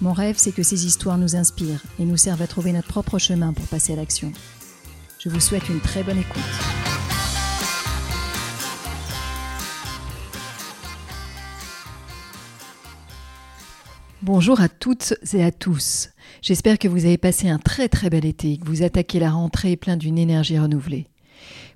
Mon rêve, c'est que ces histoires nous inspirent et nous servent à trouver notre propre chemin pour passer à l'action. Je vous souhaite une très bonne écoute. Bonjour à toutes et à tous. J'espère que vous avez passé un très très bel été et que vous attaquez la rentrée plein d'une énergie renouvelée.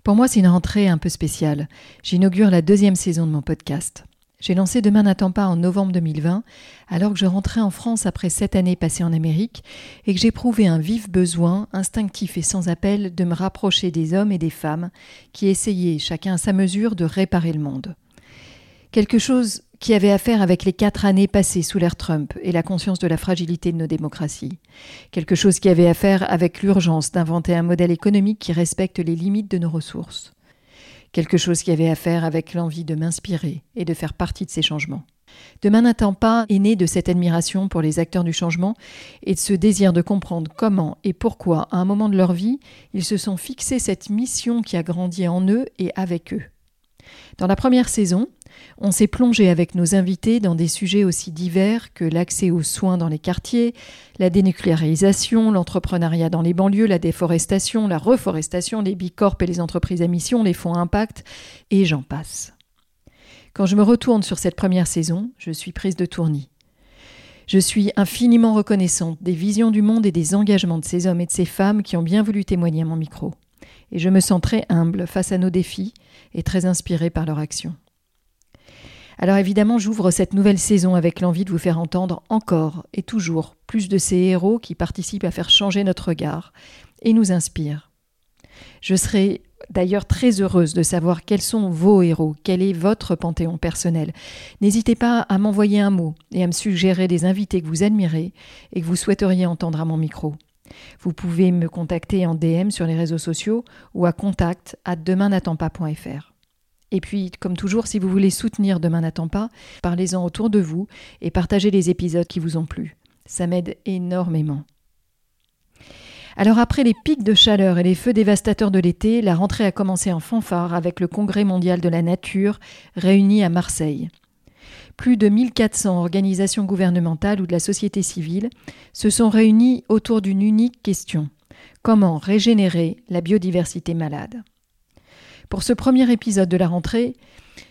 Pour moi, c'est une rentrée un peu spéciale. J'inaugure la deuxième saison de mon podcast. J'ai lancé Demain n'attend pas en novembre 2020, alors que je rentrais en France après sept années passées en Amérique et que j'éprouvais un vif besoin, instinctif et sans appel, de me rapprocher des hommes et des femmes qui essayaient, chacun à sa mesure, de réparer le monde. Quelque chose qui avait à faire avec les quatre années passées sous l'ère Trump et la conscience de la fragilité de nos démocraties. Quelque chose qui avait à faire avec l'urgence d'inventer un modèle économique qui respecte les limites de nos ressources. Quelque chose qui avait à faire avec l'envie de m'inspirer et de faire partie de ces changements. Demain n'attend pas est né de cette admiration pour les acteurs du changement et de ce désir de comprendre comment et pourquoi, à un moment de leur vie, ils se sont fixés cette mission qui a grandi en eux et avec eux. Dans la première saison, on s'est plongé avec nos invités dans des sujets aussi divers que l'accès aux soins dans les quartiers, la dénucléarisation, l'entrepreneuriat dans les banlieues, la déforestation, la reforestation, les bicorps et les entreprises à mission, les fonds impact, et j'en passe. Quand je me retourne sur cette première saison, je suis prise de tournis. Je suis infiniment reconnaissante des visions du monde et des engagements de ces hommes et de ces femmes qui ont bien voulu témoigner à mon micro. Et je me sens très humble face à nos défis et très inspirée par leur action. Alors évidemment, j'ouvre cette nouvelle saison avec l'envie de vous faire entendre encore et toujours plus de ces héros qui participent à faire changer notre regard et nous inspirent. Je serai d'ailleurs très heureuse de savoir quels sont vos héros, quel est votre panthéon personnel. N'hésitez pas à m'envoyer un mot et à me suggérer des invités que vous admirez et que vous souhaiteriez entendre à mon micro. Vous pouvez me contacter en DM sur les réseaux sociaux ou à contact à pas.fr. Et puis, comme toujours, si vous voulez soutenir Demain n'attend pas, parlez-en autour de vous et partagez les épisodes qui vous ont plu. Ça m'aide énormément. Alors après les pics de chaleur et les feux dévastateurs de l'été, la rentrée a commencé en fanfare avec le Congrès mondial de la nature réuni à Marseille. Plus de 1400 organisations gouvernementales ou de la société civile se sont réunies autour d'une unique question. Comment régénérer la biodiversité malade? Pour ce premier épisode de la rentrée,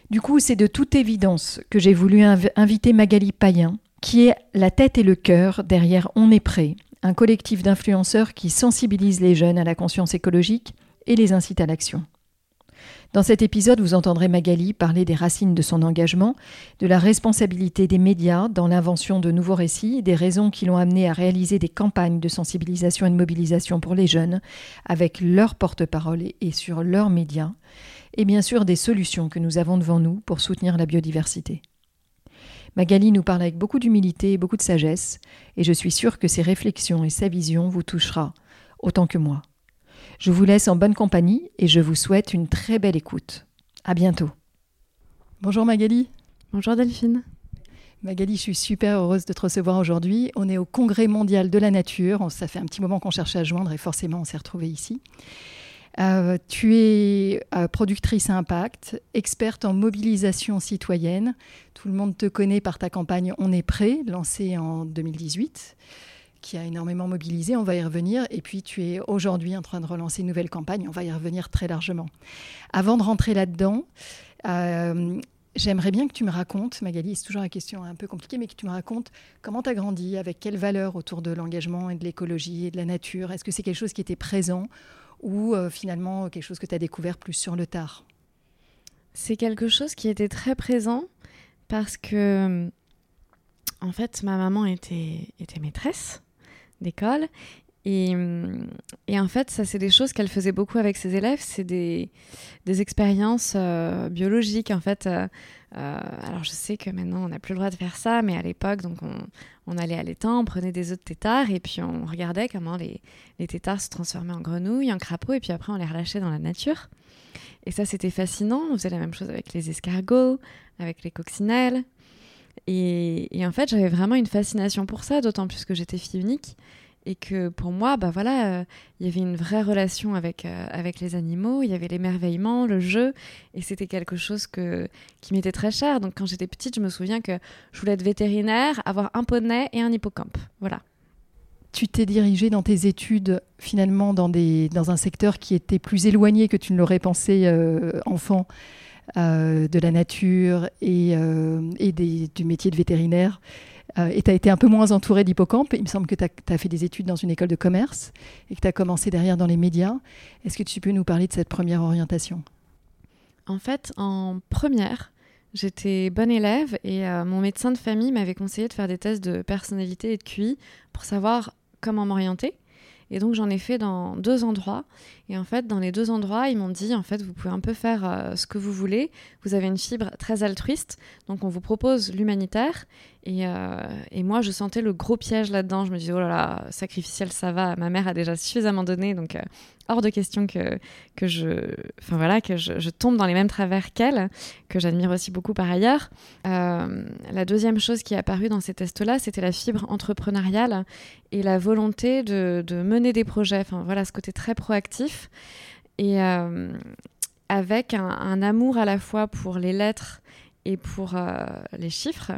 du coup, c'est de toute évidence que j'ai voulu inviter Magali Payen, qui est la tête et le cœur derrière On est prêt, un collectif d'influenceurs qui sensibilise les jeunes à la conscience écologique et les incite à l'action. Dans cet épisode, vous entendrez Magali parler des racines de son engagement, de la responsabilité des médias dans l'invention de nouveaux récits, des raisons qui l'ont amené à réaliser des campagnes de sensibilisation et de mobilisation pour les jeunes, avec leurs porte-parole et sur leurs médias, et bien sûr des solutions que nous avons devant nous pour soutenir la biodiversité. Magali nous parle avec beaucoup d'humilité et beaucoup de sagesse, et je suis sûre que ses réflexions et sa vision vous touchera autant que moi. Je vous laisse en bonne compagnie et je vous souhaite une très belle écoute. À bientôt. Bonjour Magali. Bonjour Delphine. Magali, je suis super heureuse de te recevoir aujourd'hui. On est au Congrès mondial de la nature. Ça fait un petit moment qu'on cherchait à joindre et forcément on s'est retrouvés ici. Euh, tu es euh, productrice à impact, experte en mobilisation citoyenne. Tout le monde te connaît par ta campagne On est prêt, lancée en 2018 qui a énormément mobilisé, on va y revenir. Et puis tu es aujourd'hui en train de relancer une nouvelle campagne, on va y revenir très largement. Avant de rentrer là-dedans, euh, j'aimerais bien que tu me racontes, Magali, c'est toujours une question un peu compliquée, mais que tu me racontes comment tu as grandi, avec quelles valeurs autour de l'engagement et de l'écologie et de la nature. Est-ce que c'est quelque chose qui était présent ou euh, finalement quelque chose que tu as découvert plus sur le tard? C'est quelque chose qui était très présent parce que, en fait, ma maman était, était maîtresse d'école. Et, et, en fait, ça, c'est des choses qu'elle faisait beaucoup avec ses élèves. C'est des, des expériences biologiques, en fait. alors, je sais que maintenant, on n'a plus le droit de faire ça, mais à l'époque, donc, on, on, allait à l'étang, on prenait des œufs de tétard, et puis on regardait comment les, les tétards se transformaient en grenouilles, en crapauds, et puis après, on les relâchait dans la nature. Et ça, c'était fascinant. On faisait la même chose avec les escargots, avec les coccinelles. Et, en fait, j'avais vraiment une fascination pour ça, d'autant plus que j'étais fille unique. Et que pour moi, bah voilà, euh, il y avait une vraie relation avec, euh, avec les animaux, il y avait l'émerveillement, le jeu, et c'était quelque chose que, qui m'était très cher. Donc quand j'étais petite, je me souviens que je voulais être vétérinaire, avoir un poney et un hippocampe. Voilà tu t'es dirigé dans tes études finalement dans, des, dans un secteur qui était plus éloigné que tu ne l'aurais pensé euh, enfant de la nature et, euh, du métier de vétérinaire. et tu as été un peu moins entouré d'hippocampes. Il me semble que tu as, fait des études dans une école de commerce et que tu as commencé derrière dans les médias. Est-ce que tu peux nous parler de cette première orientation? En fait, en première, J'étais bonne élève et mon médecin de famille m'avait conseillé de faire des tests de personnalité et de QI pour savoir comment m'orienter. Et donc j'en ai fait dans deux endroits. Et en fait, dans les deux endroits, ils m'ont dit, en fait, vous pouvez un peu faire euh, ce que vous voulez. Vous avez une fibre très altruiste. Donc on vous propose l'humanitaire. Et, euh, et, moi, je sentais le gros piège là-dedans. Je me disais, oh là là, sacrificiel, ça va. Ma mère a déjà suffisamment donné. Donc euh, hors de question que, que, je, enfin, voilà, que je, tombe dans les mêmes travers qu'elle, que j'admire aussi beaucoup par ailleurs. Euh, la deuxième chose qui est apparue dans ces tests-là, c'était la fibre entrepreneuriale et la volonté de, de, mener des projets. Enfin, voilà, ce côté très proactif. Et avec un, amour à la fois pour les lettres et pour les chiffres.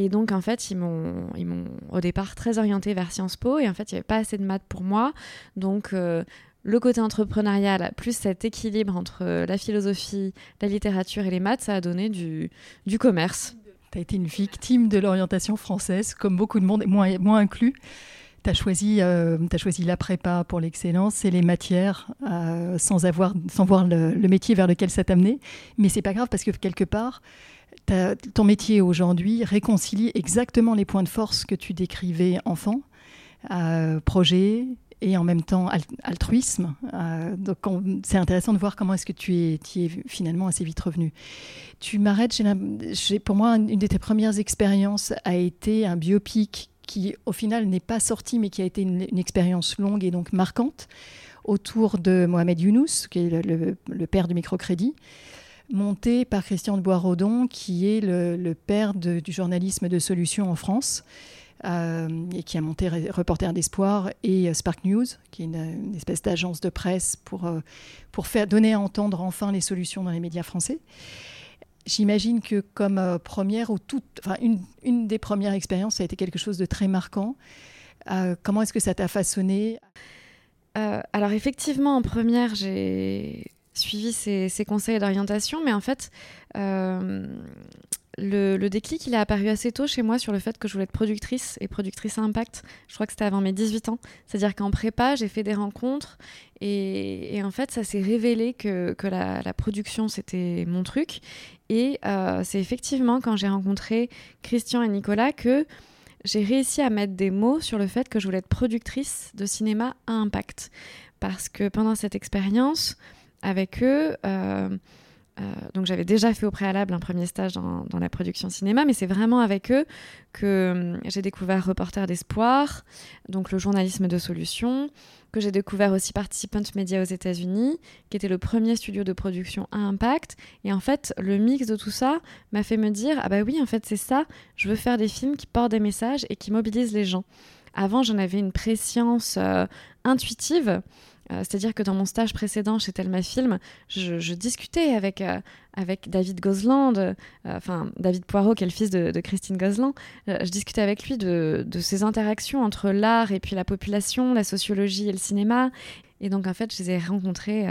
Et donc, en fait, ils m'ont, ils m'ont au départ très orienté vers Sciences Po. Et en fait, il n'y avait pas assez de maths pour moi. Donc, euh, le côté entrepreneurial, plus cet équilibre entre euh, la philosophie, la littérature et les maths, ça a donné du, du commerce. Tu as été une victime de l'orientation française, comme beaucoup de monde, moins, moins inclus. Tu as choisi, euh, choisi la prépa pour l'excellence et les matières euh, sans, avoir, sans voir le, le, métier vers lequel ça t'amenait. Mais c'est pas grave parce que quelque part, ton métier aujourd'hui réconcilie exactement les points de force que tu décrivais enfant. Euh, projet, et en même temps altruisme. Euh, donc c'est intéressant de voir comment est-ce que tu es, es finalement assez vite revenu. Tu m'arrêtes, pour moi, une de tes premières expériences a été un biopic qui au final n'est pas sorti mais qui a été une, expérience longue et donc marquante autour de Mohamed Younous, qui est le, père du microcrédit monté par Christian de Boisrodon, qui est le, père du journalisme de solutions en France. Euh, et qui a monté Reporter d'Espoir et euh, Spark News, qui est une, espèce d'agence de presse pour, euh, pour faire, donner à entendre enfin les solutions dans les médias français. J'imagine que comme première ou toute, enfin une, une, des premières expériences, ça a été quelque chose de très marquant. comment est-ce que ça t'a façonné? Alors effectivement, en première, j'ai suivi ces conseils d'orientation, mais en fait, le, déclic, il est apparu assez tôt chez moi sur le fait que je voulais être productrice et productrice à impact. Je crois que c'était avant mes 18 ans. C'est-à-dire qu'en prépa, j'ai fait des rencontres et, en fait, ça s'est révélé que, la, production, c'était mon truc. Et euh, c'est effectivement quand j'ai rencontré Christian et Nicolas que j'ai réussi à mettre des mots sur le fait que je voulais être productrice de cinéma à impact. Parce que pendant cette expérience, avec eux, euh, euh, donc j'avais déjà fait au préalable un premier stage dans, la production cinéma, mais c'est vraiment avec eux que hum, j'ai découvert Reporter d'espoir, donc le journalisme de solution, que j'ai découvert aussi Participant Media aux États-Unis, qui était le premier studio de production à impact. Et en fait, le mix de tout ça m'a fait me dire ah bah oui, en fait c'est ça, je veux faire des films qui portent des messages et qui mobilisent les gens. Avant, j'en avais une préscience euh, intuitive. Euh, c'est-à-dire que dans mon stage précédent chez Telma Film, je, discutais avec, euh, avec David Gozland, euh, enfin David Poirot, qui est le fils de, Christine Gozland. je discutais avec lui de, de ces interactions entre l'art et puis la population, la sociologie et le cinéma. Et donc, en fait, je les ai rencontrés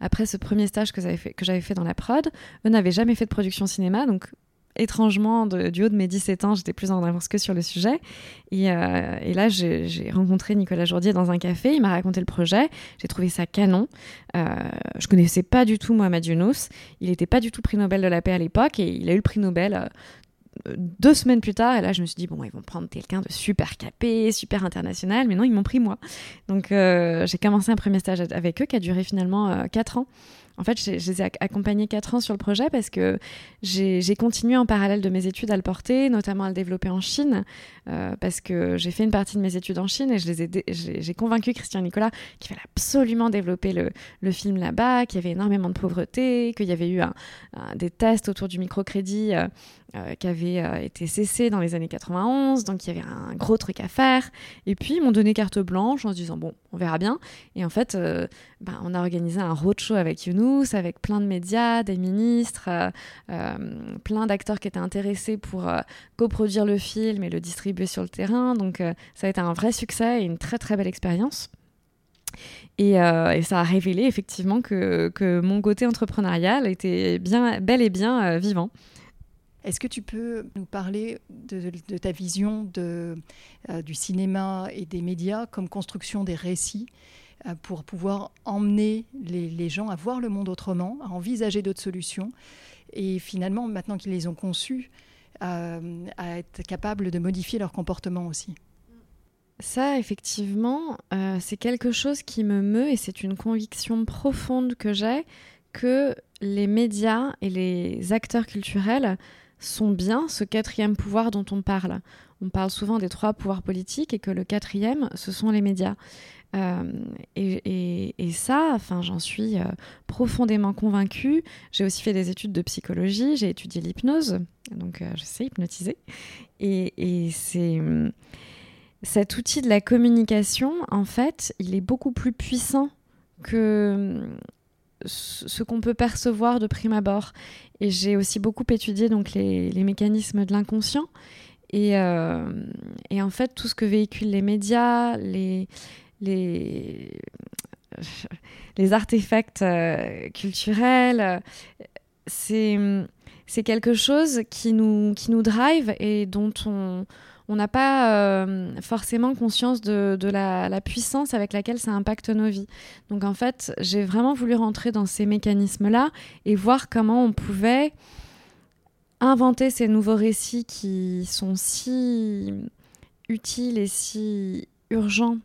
après ce premier stage que j'avais fait, fait dans la prod. Eux n'avaient jamais fait de production cinéma, donc étrangement, du haut de mes 17 ans, j'étais plus en avance que sur le sujet. Et, euh, là, j'ai rencontré Nicolas Jourdier dans un café. Il m'a raconté le projet. J'ai trouvé ça canon. Euh, je connaissais pas du tout Mohamed Younous. Il n'était pas du tout prix Nobel de la paix à l'époque et il a eu le prix Nobel. Euh, deux semaines plus tard, et là je me suis dit, bon, ils vont prendre quelqu'un de super capé, super international, mais non, ils m'ont pris moi. Donc j'ai commencé un premier stage avec eux qui a duré finalement quatre ans. En fait, je les ai accompagnés 4 ans sur le projet parce que j'ai continué en parallèle de mes études à le porter, notamment à le développer en Chine, euh, parce que j'ai fait une partie de mes études en Chine et j'ai convaincu Christian Nicolas qu'il fallait absolument développer le, film là-bas, qu'il y avait énormément de pauvreté, qu'il y avait eu des tests autour du microcrédit euh, euh, qui avaient été cessés dans les années 91, donc il y avait un gros truc à faire. Et puis ils m'ont donné carte blanche en se disant bon, on verra bien. Et en fait, ben, on a organisé un roadshow avec Avec plein de médias, des ministres, plein d'acteurs qui étaient intéressés pour coproduire le film et le distribuer sur le terrain. Donc ça a été un vrai succès et une très très belle expérience. Et, ça a révélé effectivement que, mon côté entrepreneurial était bien, bel et bien vivant. Est-ce que tu peux nous parler de, ta vision euh, du cinéma et des médias comme construction des récits euh, pour pouvoir emmener les, gens à voir le monde autrement, à envisager d'autres solutions et finalement, maintenant qu'ils les ont conçus, euh, à être capables de modifier leur comportement aussi ça, effectivement, c'est quelque chose qui me meut et c'est une conviction profonde que j'ai que les médias et les acteurs culturels sont bien ce quatrième pouvoir dont on parle. On parle souvent des trois pouvoirs politiques et que le quatrième, ce sont les médias. Euh, et, ça, enfin, j'en suis euh, profondément convaincue. J'ai aussi fait des études de psychologie, j'ai étudié l'hypnose, donc euh, je sais hypnotiser. Et, c'est cet outil de la communication, en fait, il est beaucoup plus puissant que ce qu'on peut percevoir de prime abord. Et j'ai aussi beaucoup étudié donc les, mécanismes de l'inconscient. Et, en fait, tout ce que véhiculent les médias, les, les, les artefacts euh, culturels, c'est, c'est quelque chose qui nous, qui nous drive et dont on, on n'a pas euh, forcément conscience de, la, puissance avec laquelle ça impacte nos vies. Donc en fait, j'ai vraiment voulu rentrer dans ces mécanismes-là et voir comment on pouvait inventer ces nouveaux récits qui sont si utiles et si urgents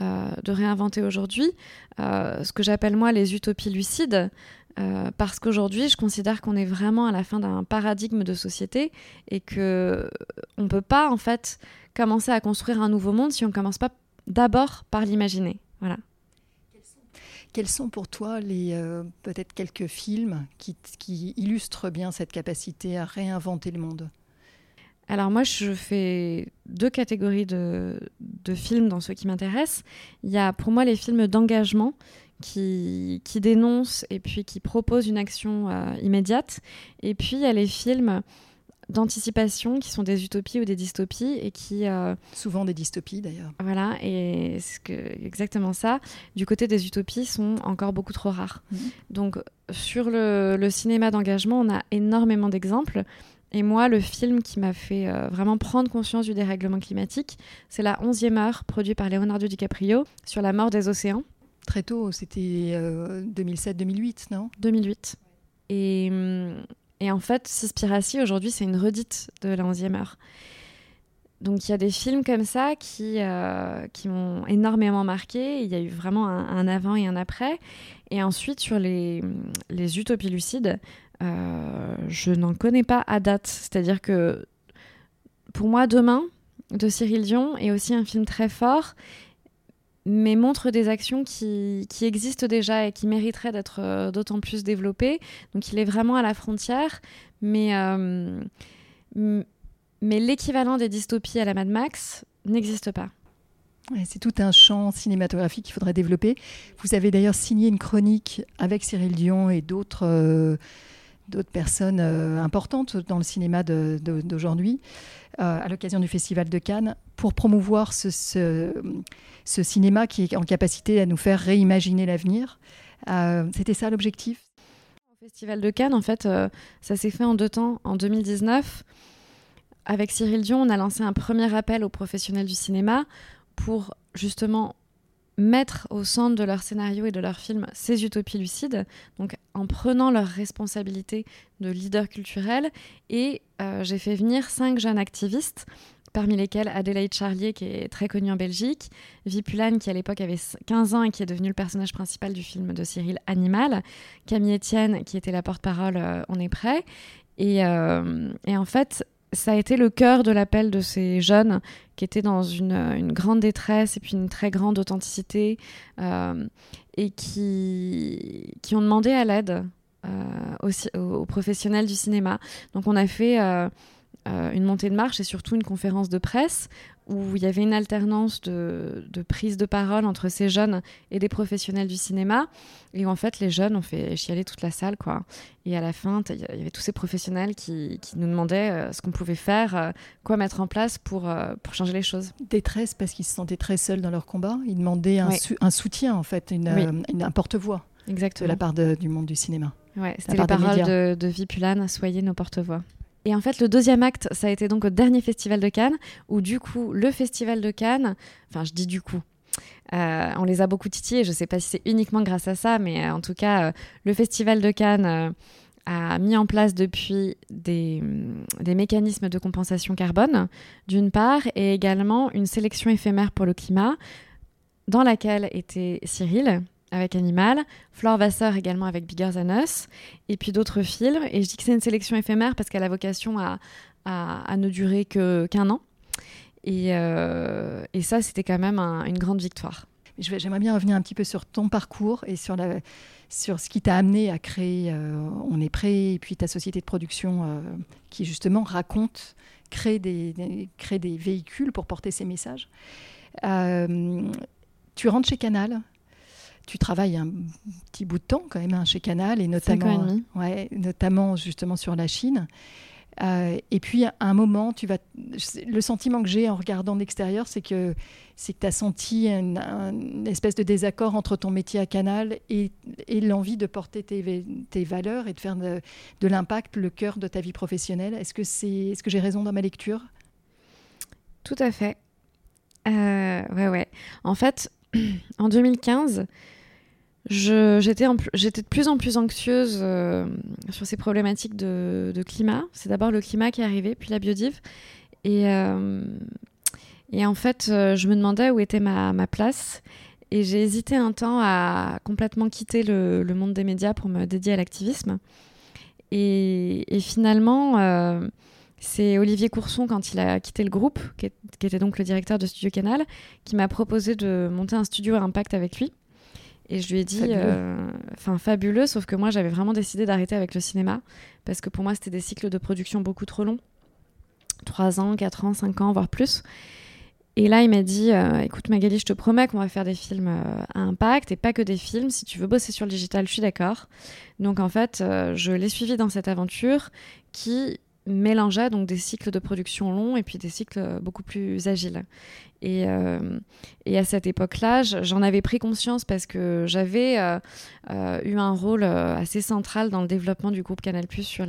de réinventer aujourd'hui, euh, ce que j'appelle moi les utopies lucides. Euh, parce qu'aujourd'hui, je considère qu'on est vraiment à la fin d'un paradigme de société et que on peut pas en fait commencer à construire un nouveau monde si on commence pas d'abord par l'imaginer. Voilà. Quels sont pour toi les euh, peut-être quelques films qui, illustrent bien cette capacité à réinventer le monde? Alors moi, je fais deux catégories de, de films dans ceux qui m'intéressent. Il y a pour moi les films d'engagement qui, qui dénonce et puis qui propose une action euh, immédiate. Et puis il y a les films d'anticipation qui sont des utopies ou des dystopies et qui euh, souvent des dystopies d'ailleurs voilà et c'est que exactement ça du côté des utopies sont encore beaucoup trop rares mhm. donc sur le, le cinéma d'engagement on a énormément d'exemples et moi, le film qui m'a fait euh, vraiment prendre conscience du dérèglement climatique, c'est La onzième heure, produit par Leonardo DiCaprio, sur la mort des océans très tôt, c'était 2007-2008, euh, non? 2008. Et, hum, et, en fait, Sispiracy, aujourd'hui, c'est une redite de la 11e heure. Donc il y a des films comme ça qui, euh, qui m'ont énormément marqué. Il y a eu vraiment un, avant et un après. Et ensuite, sur les, les utopies lucides, euh, je n'en connais pas à date. C'est-à-dire que pour moi, Demain, de Cyril Dion, est aussi un film très fort mais montre des actions qui, qui, existent déjà et qui mériteraient d'être euh, d'autant plus développées. Donc il est vraiment à la frontière, mais, euh, mais l'équivalent des dystopies à la Mad Max n'existe pas. c'est tout un champ cinématographique qu'il faudrait développer. Vous avez d'ailleurs signé une chronique avec Cyril Dion et d'autres d'autres personnes importantes dans le cinéma d'aujourd'hui à l'occasion du Festival de Cannes pour promouvoir ce, cinéma qui est en capacité à nous faire réimaginer l'avenir. Euh, c'était ça l'objectif? Au Festival de Cannes, en fait, euh, ça s'est fait en deux temps. En 2019, avec Cyril Dion, on a lancé un premier appel aux professionnels du cinéma pour justement mettre au centre de leur scénario et de leur film ces utopies lucides, donc en prenant leur responsabilité de leader culturel. Et euh, j'ai fait venir cinq jeunes activistes, parmi lesquels Adélaïde Charlier, qui est très connue en Belgique, Vipulane, qui à l'époque avait 15 ans et qui est devenu le personnage principal du film de Cyril Animal, Camille Etienne, qui était la porte-parole euh, On est prêt. Et, euh, et en fait, ça a été le cœur de l'appel de ces jeunes qui étaient dans une, grande détresse et puis une très grande authenticité euh, et qui, qui ont demandé à l'aide euh, aux, professionnels du cinéma. Donc on a fait euh, une montée de marche et surtout une conférence de presse où il y avait une alternance de, de, prise de parole entre ces jeunes et des professionnels du cinéma. Et où, en fait, les jeunes ont fait chialer toute la salle. quoi. Et à la fin, il y avait tous ces professionnels qui, qui nous demandaient euh, ce qu'on pouvait faire, euh, quoi mettre en place pour, euh, pour changer les choses. Détresse parce qu'ils se sentaient très seuls dans leur combat. Ils demandaient un, un soutien, en fait, une, un porte-voix de la part du monde du cinéma. Ouais, c'était les paroles de, de Vipulane, soyez nos porte-voix. Et en fait, le deuxième acte, ça a été donc au dernier festival de Cannes, où du coup, le festival de Cannes, enfin, je dis du coup, euh, on les a beaucoup titillés. Je ne sais pas si c'est uniquement grâce à ça, mais euh, en tout cas, euh, le festival de Cannes a mis en place depuis des, des mécanismes de compensation carbone, d'une part, et également une sélection éphémère pour le climat, dans laquelle était Cyril, avec Animal, Flore Vasseur également avec Bigger Than Us, et puis d'autres films. Et je dis que c'est une sélection éphémère parce qu'elle a vocation à, ne durer qu'un an. Et, euh, et ça, c'était quand même une grande victoire. J'aimerais bien revenir un petit peu sur ton parcours et sur, sur ce qui t'a amené à créer euh, On est prêt, et puis ta société de production euh, qui justement raconte, crée des, crée des véhicules pour porter ces messages. tu rentres chez Canal, tu travailles un petit bout de temps quand même hein, chez Canal et notamment, ouais, notamment justement sur la Chine. Euh, et puis à un moment, tu vas, le sentiment que j'ai en regardant d'extérieur, c'est que c'est que tu as senti une, espèce de désaccord entre ton métier à Canal et, et l'envie de porter tes, tes, valeurs et de faire de, de l'impact le cœur de ta vie professionnelle. Est-ce que c'est, est-ce que j'ai raison dans ma lecture? Tout à fait. Euh, ouais, ouais. En fait, en 2015, j'étais de plus en plus anxieuse euh, sur ces problématiques de, climat. C'est d'abord le climat qui est arrivé, puis la biodive. Et, euh, et en fait, euh, je me demandais où était ma, place. Et j'ai hésité un temps à complètement quitter le, monde des médias pour me dédier à l'activisme. Et, finalement, c'est Olivier Courson, quand il a quitté le groupe, qui, qui était donc le directeur de Studio Canal, qui m'a proposé de monter un studio à impact avec lui. Et je lui ai dit, euh, enfin fabuleux. sauf que moi j'avais vraiment décidé d'arrêter avec le cinéma parce que pour moi c'était des cycles de production beaucoup trop longs, 3 ans, 4 ans, 5 ans, voire plus. Et là il m'a dit, euh, écoute Magali, je te promets qu'on va faire des films euh, à impact et pas que des films. Si tu veux bosser sur le digital, je suis d'accord. Donc en fait, je l'ai suivi dans cette aventure qui mélangeait donc des cycles de production longs et puis des cycles beaucoup plus agiles. Et, euh, et à cette époque-là, j'en avais pris conscience parce que j'avais euh, euh, eu un rôle assez central dans le développement du groupe Canal Plus sur,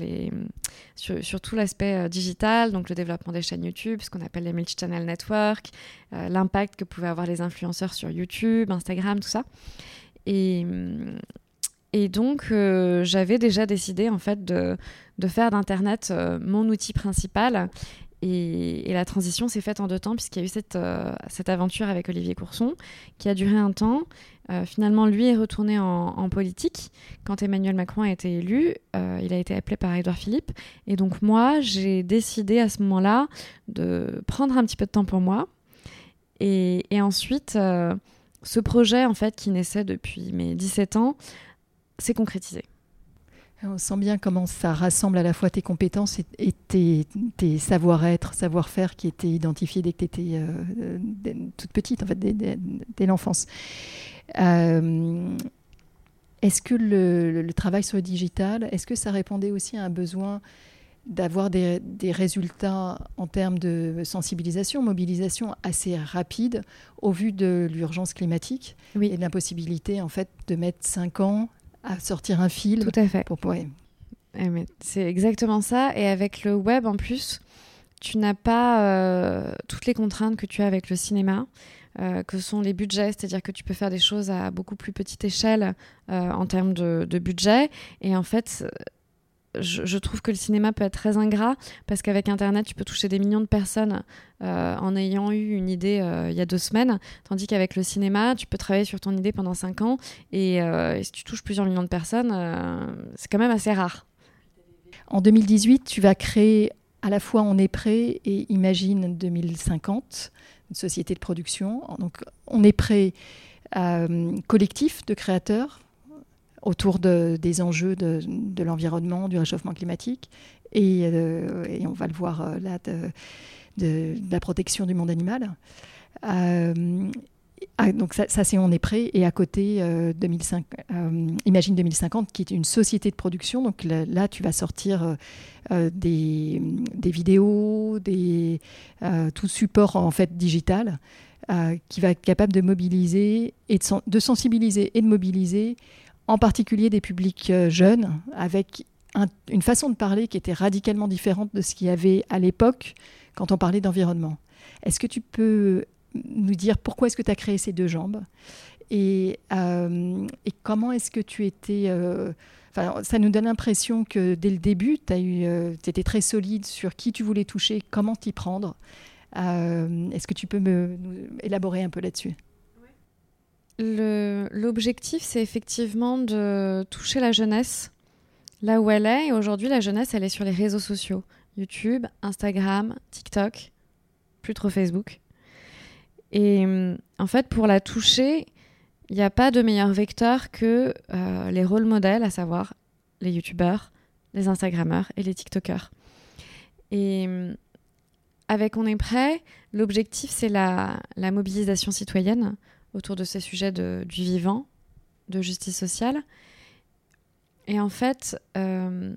sur tout l'aspect digital, donc le développement des chaînes YouTube, ce qu'on appelle les multi-channel network, l'impact que pouvaient avoir les influenceurs sur YouTube, Instagram, tout ça. Et, et donc, j'avais déjà décidé en fait de, faire d'Internet mon outil principal et, la transition s'est faite en deux temps, puisqu'il y a eu cette, euh, aventure avec Olivier Courson, qui a duré un temps. Euh, finalement, lui est retourné en, politique. Quand Emmanuel Macron a été élu, euh, il a été appelé par Édouard Philippe. Et donc, moi, j'ai décidé à ce moment-là de prendre un petit peu de temps pour moi. Et, et ensuite, ce projet, en fait, qui naissait depuis mes 17 ans, s'est concrétisé. On sent bien comment ça rassemble à la fois tes compétences et, tes, savoir-être, savoir-faire qui étaient identifiés dès que tu étais euh, toute petite, en fait, dès, l'enfance. Euh, est-ce que le, travail sur le digital, est-ce que ça répondait aussi à un besoin d'avoir des, résultats en termes de sensibilisation, mobilisation assez rapides au vu de l'urgence climatique et de l'impossibilité en fait de mettre cinq ans à sortir un film. Tout à fait. Pour, c'est exactement ça. Et avec le web, en plus, tu n'as pas euh, toutes les contraintes que tu as avec le cinéma. que sont les budgets, c'est-à-dire que tu peux faire des choses à beaucoup plus petite échelle en termes de, de, budget. Et en fait, je, trouve que le cinéma peut être très ingrat parce qu'avec Internet, tu peux toucher des millions de personnes euh, en ayant eu une idée euh, il y a deux semaines, tandis qu'avec le cinéma, tu peux travailler sur ton idée pendant cinq ans et, euh, si tu touches plusieurs millions de personnes, c'est quand même assez rare. En 2018, tu vas créer à la fois On est prêt et Imagine 2050, une société de production. Donc, On est prêt, collectif de créateurs autour de, des enjeux de, de l'environnement, du réchauffement climatique. Et, euh, on va le voir euh, là, de, la protection du monde animal. Euh, ah, donc ça, ça c'est On est prêt. Et à côté, 2005, Imagine 2050, qui est une société de production. Donc là, tu vas sortir des, des, vidéos, des, tout support en fait digital. qui va être capable de mobiliser et de, de sensibiliser et de mobiliser en particulier des publics euh, jeunes, avec une façon de parler qui était radicalement différente de ce qu'il y avait à l'époque quand on parlait d'environnement. Est-ce que tu peux nous dire pourquoi est-ce que tu as créé ces deux jambes et, euh, comment est-ce que tu étais... Euh, ça nous donne l'impression que dès le début, tu étais très solide sur qui tu voulais toucher, comment t'y prendre. est-ce que tu peux me, élaborer un peu là-dessus? L'objectif, c'est effectivement de toucher la jeunesse là où elle est. Et aujourd'hui, la jeunesse, elle est sur les réseaux sociaux. YouTube, Instagram, TikTok, plus trop Facebook. Et en fait, pour la toucher, il n'y a pas de meilleur vecteur que euh, les rôles modèles, à savoir les YouTubeurs, les Instagrammeurs et les TikTokers. Et avec On est prêt, l'objectif, c'est la, la, mobilisation citoyenne autour de ces sujets du vivant, de justice sociale. Et en fait, euh,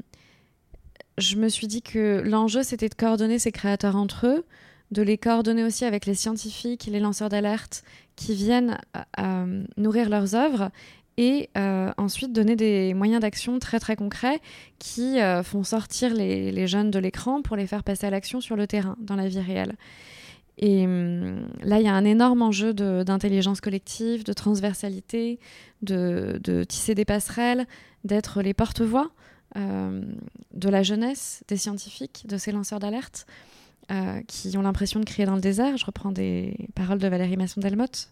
je me suis dit que l'enjeu, c'était de coordonner ces créateurs entre eux, de les coordonner aussi avec les scientifiques, les lanceurs d'alerte qui viennent nourrir leurs œuvres et euh, ensuite donner des moyens d'action très très concrets qui euh, font sortir les jeunes de l'écran pour les faire passer à l'action sur le terrain, dans la vie réelle. Et hum, là, il y a un énorme enjeu d'intelligence collective, de transversalité, de, tisser des passerelles, d'être les porte-voix euh, de la jeunesse, des scientifiques, de ces lanceurs d'alerte. Euh, qui ont l'impression de crier dans le désert. Je reprends des paroles de Valérie Masson-Delmotte.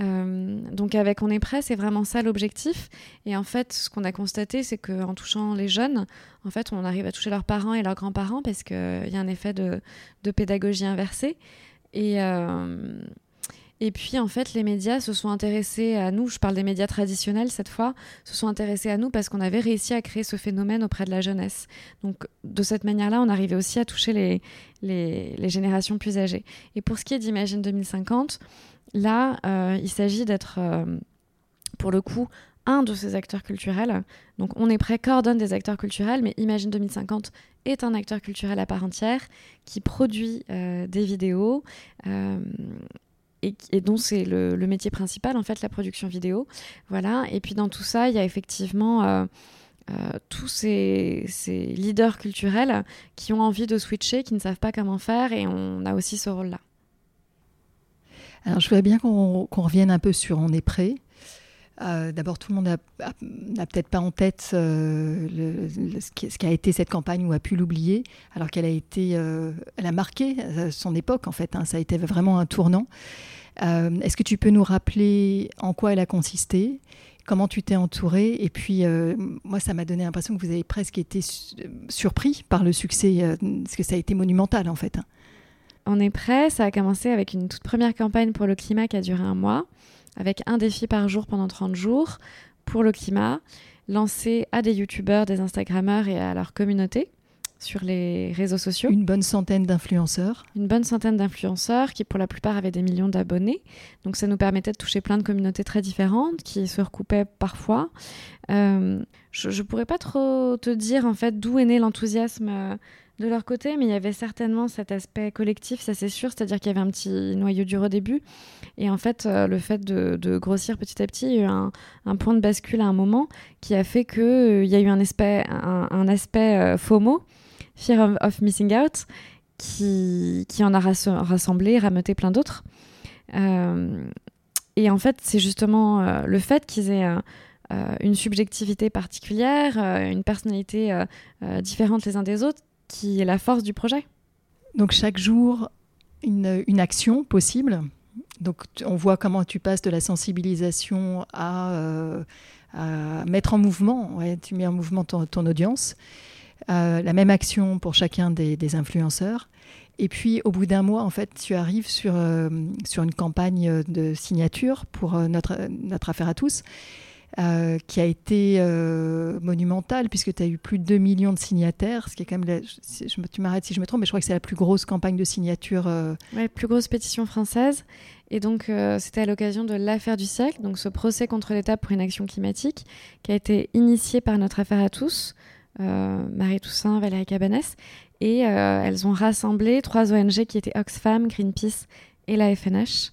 Euh, donc avec On est prêt, c'est vraiment ça l'objectif. Et en fait, ce qu'on a constaté, c'est qu'en touchant les jeunes, en fait, on arrive à toucher leurs parents et leurs grands-parents parce qu'il y a un effet de, de pédagogie inversée. Et, euh, et puis, en fait, les médias se sont intéressés à nous, je parle des médias traditionnels cette fois, se sont intéressés à nous parce qu'on avait réussi à créer ce phénomène auprès de la jeunesse. Donc, de cette manière-là, on arrivait aussi à toucher les, les, générations plus âgées. Et pour ce qui est d'Imagine 2050, là, euh, il s'agit d'être, euh, pour le coup, un de ces acteurs culturels. Donc on est prêt, coordonne des acteurs culturels, mais Imagine 2050 est un acteur culturel à part entière qui produit euh, des vidéos. Euh, et, dont c'est le, métier principal, en fait, la production vidéo. Voilà. Et puis dans tout ça, il y a effectivement euh, tous ces, ces, leaders culturels qui ont envie de switcher, qui ne savent pas comment faire, et on a aussi ce rôle-là. Alors je voudrais bien qu'on revienne un peu sur On est prêt. Euh, d'abord, tout le monde n'a peut-être pas en tête euh, ce, qui, a été cette campagne ou a pu l'oublier, alors qu'elle a été, euh, elle a marqué son époque en fait. Hein. ça a été vraiment un tournant. Est-ce que tu peux nous rappeler en quoi elle a consisté, comment tu t'es entouré Et puis, moi, ça m'a donné l'impression que vous avez presque été surpris par le succès, parce que ça a été monumental en fait. Hein. On est prêt. Ça a commencé avec une toute première campagne pour le climat qui a duré un mois avec un défi par jour pendant 30 jours pour le climat, lancé à des youtubeurs, des instagrammeurs et à leur communauté sur les réseaux sociaux. Une bonne centaine d'influenceurs. Une bonne centaine d'influenceurs qui pour la plupart avaient des millions d'abonnés. Donc ça nous permettait de toucher plein de communautés très différentes qui se recoupaient parfois. Euh, je ne pourrais pas trop te dire en fait d'où est né l'enthousiasme euh, de leur côté, mais il y avait certainement cet aspect collectif, ça c'est sûr, c'est-à-dire qu'il y avait un petit noyau dur au début. Et en fait, euh, le fait de, grossir petit à petit, il y a eu un, point de bascule à un moment qui a fait qu'il euh, y a eu un aspect, un, aspect euh, FOMO, Fear of, Missing Out, qui, qui en a rassemblé, rameuté plein d'autres. et en fait, c'est justement le fait qu'ils aient une subjectivité particulière, une personnalité différente les uns des autres, qui est la force du projet. Donc chaque jour, une, action possible. Donc on voit comment tu passes de la sensibilisation à, à mettre en mouvement, tu mets en mouvement ton, audience. Euh, la même action pour chacun des, influenceurs. Et puis, au bout d'un mois, en fait, tu arrives sur, euh, sur une campagne de signature pour euh, notre, notre affaire à tous. Euh, qui a été euh, monumentale, puisque tu as eu plus de 2 millions de signataires, ce qui est quand même, tu m'arrêtes si je me trompe, mais je crois que c'est la plus grosse campagne de signature. Euh... Ouais, plus grosse pétition française. Et donc, euh, c'était à l'occasion de l'affaire du siècle, donc ce procès contre l'État pour une action climatique, qui a été initié par notre affaire à tous, Marie Toussaint, Valérie Cabanès, et elles ont rassemblé trois ONG qui étaient Oxfam, Greenpeace et la FNH.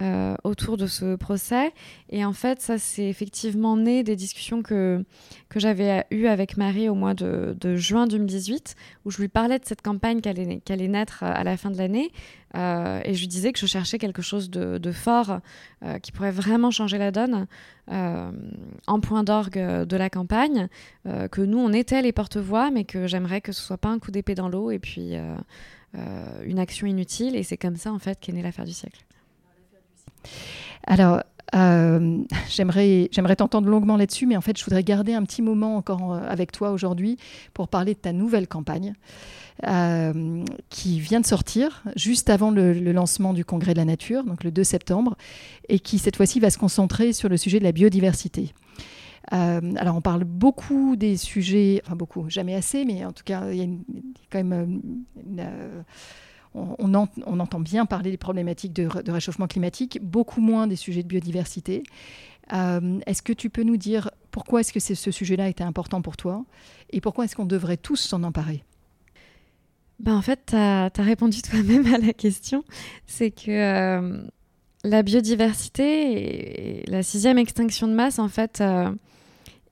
Euh, autour de ce procès. Et en fait, ça, c'est effectivement né des discussions que, que j'avais eues avec Marie au mois de, juin 2018, où je lui parlais de cette campagne qui allait, qu allait naître à la fin de l'année. Euh, et je lui disais que je cherchais quelque chose de, fort euh, qui pourrait vraiment changer la donne en point d'orgue de la campagne, que nous, on était les porte-voix, mais que j'aimerais que ce soit pas un coup d'épée dans l'eau et puis une action inutile. Et c'est comme ça, en fait, qu'est née l'affaire du siècle. Alors, euh, j'aimerais, t'entendre longuement là-dessus, mais en fait, je voudrais garder un petit moment encore euh, avec toi aujourd'hui pour parler de ta nouvelle campagne euh, qui vient de sortir juste avant le, lancement du Congrès de la Nature, donc le 2 septembre, et qui cette fois-ci va se concentrer sur le sujet de la biodiversité. Alors, on parle beaucoup des sujets, enfin beaucoup, jamais assez, mais en tout cas, il y a quand même une, on, on, en, on, entend bien parler des problématiques de, de, réchauffement climatique, beaucoup moins des sujets de biodiversité. Euh, est-ce que tu peux nous dire pourquoi est-ce que ce sujet-là était important pour toi et pourquoi est-ce qu'on devrait tous s'en emparer? Ben En fait, tu as, répondu toi-même à la question. C'est que euh, la biodiversité et la sixième extinction de masse, en fait, euh,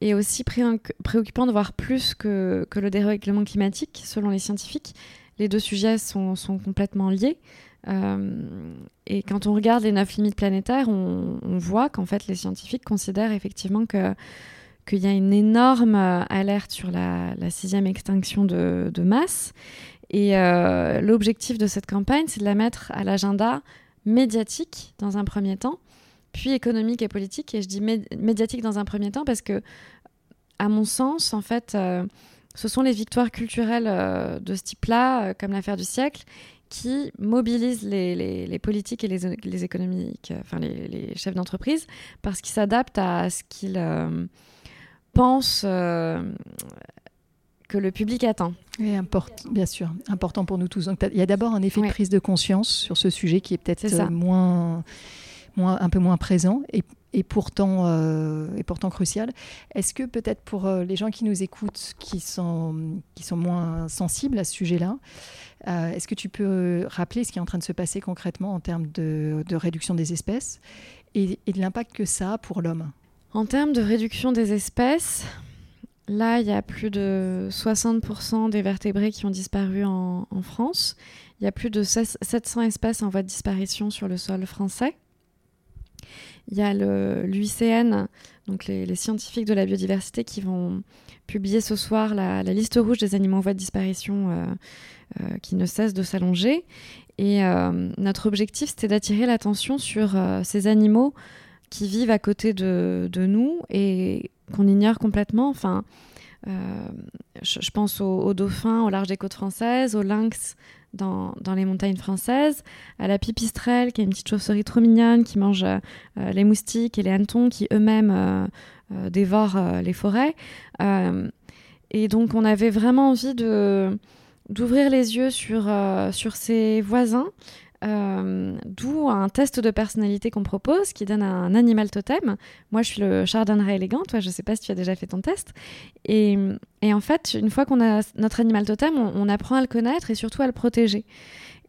est aussi pré préoccupante, voire plus que, que le dérèglement climatique, selon les scientifiques les deux sujets sont, complètement liés. Euh, et quand on regarde les neuf limites planétaires, on, voit qu'en fait les scientifiques considèrent effectivement que qu'il y a une énorme alerte sur la, sixième extinction de, masse. Et euh, l'objectif de cette campagne, c'est de la mettre à l'agenda médiatique dans un premier temps, puis économique et politique. Et je dis médiatique dans un premier temps parce que, à mon sens, en fait, euh, ce sont les victoires culturelles euh, de ce type-là, euh, comme l'affaire du siècle, qui mobilisent les, les, les politiques et les, les économiques, euh, enfin les, chefs d'entreprise, parce qu'ils s'adaptent à ce qu'ils euh, pensent euh, que le public attend. Et bien sûr, important pour nous tous. Donc il y a d'abord un effet de prise de conscience sur ce sujet qui est peut-être moins, moins, un peu moins présent. Et et pourtant, euh, et pourtant crucial. Est-ce que peut-être pour euh, les gens qui nous écoutent, qui sont, qui sont moins sensibles à ce sujet-là, euh, est-ce que tu peux rappeler ce qui est en train de se passer concrètement en termes de, réduction des espèces et, de l'impact que ça a pour l'homme? En termes de réduction des espèces, là, il y a plus de 60% des vertébrés qui ont disparu en France. Il y a plus de 700 espèces en voie de disparition sur le sol français. Il y a l'UICN, donc les, scientifiques de la biodiversité, qui vont publier ce soir la, liste rouge des animaux en voie de disparition euh, euh, qui ne cesse de s'allonger. Et euh, notre objectif, c'était d'attirer l'attention sur ces animaux qui vivent à côté de, nous et qu'on ignore complètement. Je, je, pense aux, dauphins au large des côtes françaises, aux lynx dans, les montagnes françaises, à la pipistrelle, qui est une petite chauve-souris trop mignonne, qui mange euh, les moustiques et les hannetons, qui eux-mêmes euh, euh, dévorent les forêts. et donc, on avait vraiment envie de d'ouvrir les yeux sur, sur ses voisins, euh, D'où un test de personnalité qu'on propose qui donne un animal totem. Moi, je suis le chardonneret élégant. Toi, je sais pas si tu as déjà fait ton test. Et, en fait, une fois qu'on a notre animal totem, on, apprend à le connaître et surtout à le protéger.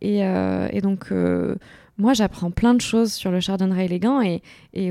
Et, euh, donc, euh, moi, j'apprends plein de choses sur le chardonnay élégant et,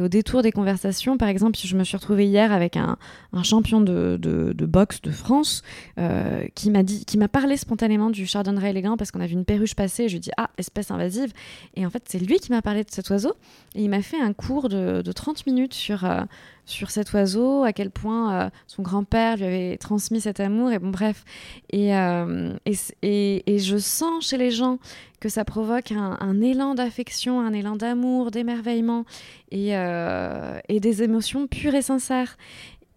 au détour des conversations, par exemple, je me suis retrouvée hier avec un, champion de, de, boxe de France euh, qui m'a parlé spontanément du chardonnay élégant parce qu'on a vu une perruche passer. Et je lui dit ah espèce invasive et en fait c'est lui qui m'a parlé de cet oiseau et il m'a fait un cours de, de 30 minutes sur euh, sur cet oiseau, à quel point euh, son grand-père lui avait transmis cet amour, et bon, bref. Et, euh, et, et, je sens chez les gens que ça provoque un, élan d'affection, un élan d'amour, d'émerveillement, et, euh, et, des émotions pures et sincères.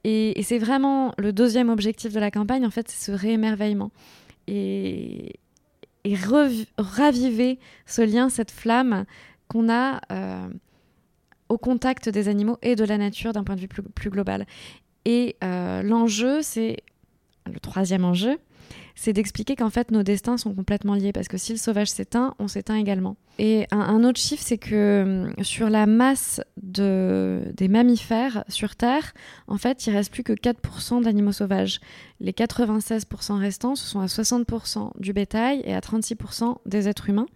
Et, c'est vraiment le deuxième objectif de la campagne, en fait, c'est ce réémerveillement. Et, et raviver ce lien, cette flamme qu'on a au contact des animaux et de la nature d'un point de vue plus, global. Et euh, l'enjeu, c'est le troisième enjeu, c'est d'expliquer qu'en fait nos destins sont complètement liés parce que si le sauvage s'éteint, on s'éteint également. Et un, autre chiffre, c'est que hum, sur la masse de, des mammifères sur Terre, en fait, il reste plus que 4% d'animaux sauvages. Les 96% restants, ce sont à 60% du bétail et à 36% des êtres humains.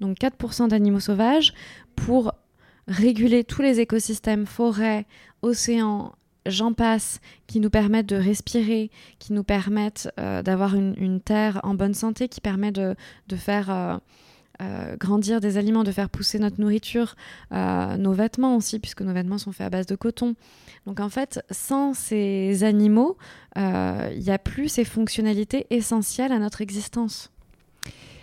Donc 4% d'animaux sauvages pour réguler tous les écosystèmes, forêts, océans, j'en passe, qui nous permettent de respirer, qui nous permettent euh, d'avoir une, terre en bonne santé, qui permet de, faire euh, euh, grandir des aliments, de faire pousser notre nourriture, nos vêtements aussi, puisque nos vêtements sont faits à base de coton. Donc en fait, sans ces animaux, il n'y a plus ces fonctionnalités essentielles à notre existence.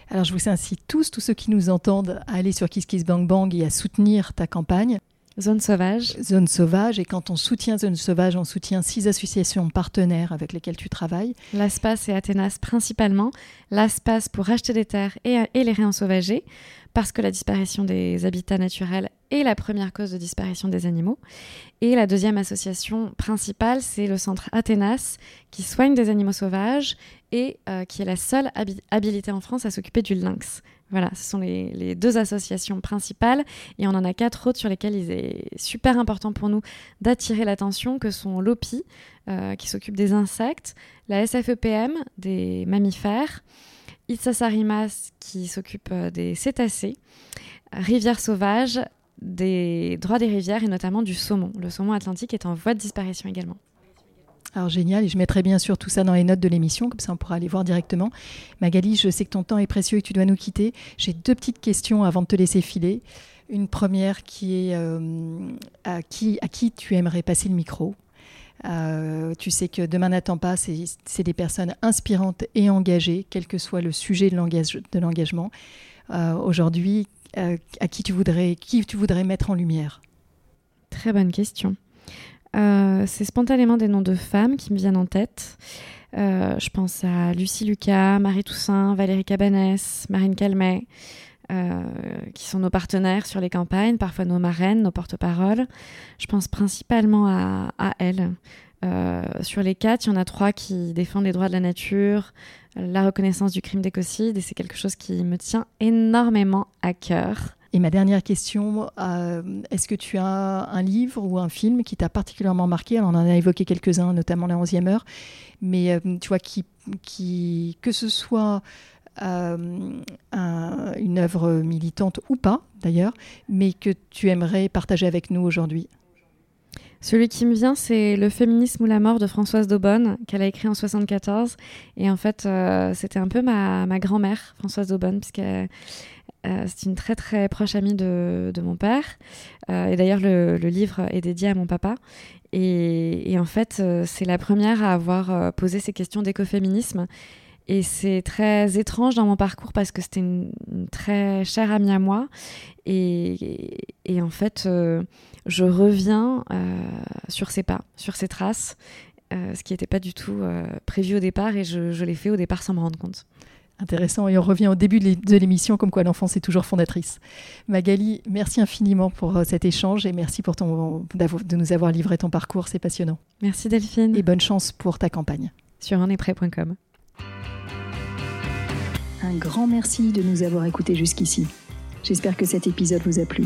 Alors je vous incite tous, tous ceux qui nous entendent, à aller sur KissKissBankBang et à soutenir ta campagne. Zone sauvage. Zone sauvage. Et quand on soutient Zone sauvage, on soutient six associations partenaires avec lesquelles tu travailles. L'ASPAS et Athénas principalement. L'ASPAS pour acheter des terres et, et les réensauvager, parce que la disparition des habitats naturels est la première cause de disparition des animaux. Et la deuxième association principale, c'est le centre Athénas, qui soigne des animaux sauvages et euh, qui est la seule habilité en France à s'occuper du lynx. Voilà, ce sont les, deux associations principales et on en a quatre autres sur lesquelles il est super important pour nous d'attirer l'attention, que sont l'OPI, euh, qui s'occupe des insectes, la SFEPM, des mammifères, Itsasarimas, qui s'occupe euh, des cétacés, Rivière Sauvage, des droits des rivières et notamment du saumon. Le saumon atlantique est en voie de disparition également. Alors génial, et je mettrai bien sûr tout ça dans les notes de l'émission, comme ça on pourra aller voir directement. Magali, je sais que ton temps est précieux et que tu dois nous quitter. J'ai deux petites questions avant de te laisser filer. Une première qui est euh, à, qui, tu aimerais passer le micro? Euh, tu sais que Demain n'attend pas, c'est des personnes inspirantes et engagées, quel que soit le sujet de l'engagement. Euh, aujourd'hui, à qui tu, voudrais, qui tu voudrais mettre en lumière Très bonne question. Euh, c'est spontanément des noms de femmes qui me viennent en tête. Euh, je pense à Lucie Lucas, Marie Toussaint, Valérie Cabanès, Marine Calmet, euh, qui sont nos partenaires sur les campagnes, parfois nos marraines, nos porte-paroles. Je pense principalement à, à elles. Sur les quatre, il y en a trois qui défendent les droits de la nature, la reconnaissance du crime d'écocide, et c'est quelque chose qui me tient énormément à cœur. Et ma dernière question, euh, est-ce que tu as un livre ou un film qui t'a particulièrement marqué? On en a évoqué quelques-uns, notamment La 11e heure, mais euh, tu vois, qui, que ce soit euh, une œuvre militante ou pas, d'ailleurs, mais que tu aimerais partager avec nous aujourd'hui celui qui me vient, c'est Le féminisme ou la mort de Françoise Daubonne, qu'elle a écrit en 74. Et en fait, c'était un peu ma, grand-mère, Françoise Daubonne, puisqu'elle euh, c'est une très très proche amie de, mon père. Euh, et d'ailleurs, le, livre est dédié à mon papa. Et, en fait, euh, c'est la première à avoir posé ces questions d'écoféminisme. Et c'est très étrange dans mon parcours parce que c'était une, très chère amie à moi. En fait, je reviens sur ses pas, sur ses traces, ce qui n'était pas du tout prévu au départ. Et je, je l'ai fait au départ sans me rendre compte. Intéressant. Et on revient au début de l'émission, comme quoi l'enfance est toujours fondatrice. Magali, merci infiniment pour euh, cet échange et merci pour ton, de nous avoir livré ton parcours. C'est passionnant. Merci Delphine. Et bonne chance pour ta campagne. Sur unesprêt.com. Un grand merci de nous avoir écoutés jusqu'ici. J'espère que cet épisode vous a plu.